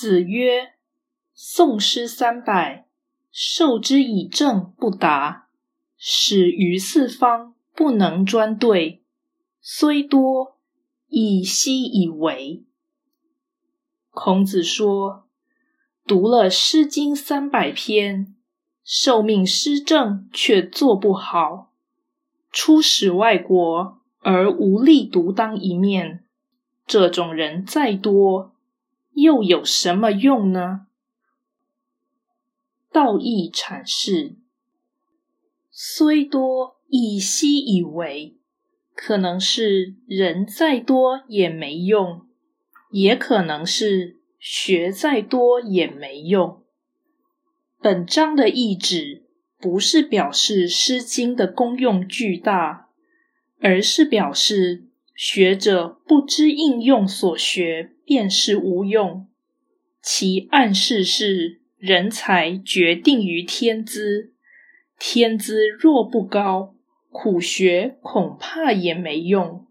子曰：“宋诗三百，授之以政不达，使于四方不能专对，虽多，以奚以为？”孔子说：“读了《诗经》三百篇，受命施政却做不好，出使外国而无力独当一面，这种人再多。”又有什么用呢？道义阐释：虽多，以奚以为？可能是人再多也没用，也可能是学再多也没用。本章的意旨不是表示《诗经》的功用巨大，而是表示。学者不知应用所学，便是无用。其暗示是：人才决定于天资，天资若不高，苦学恐怕也没用。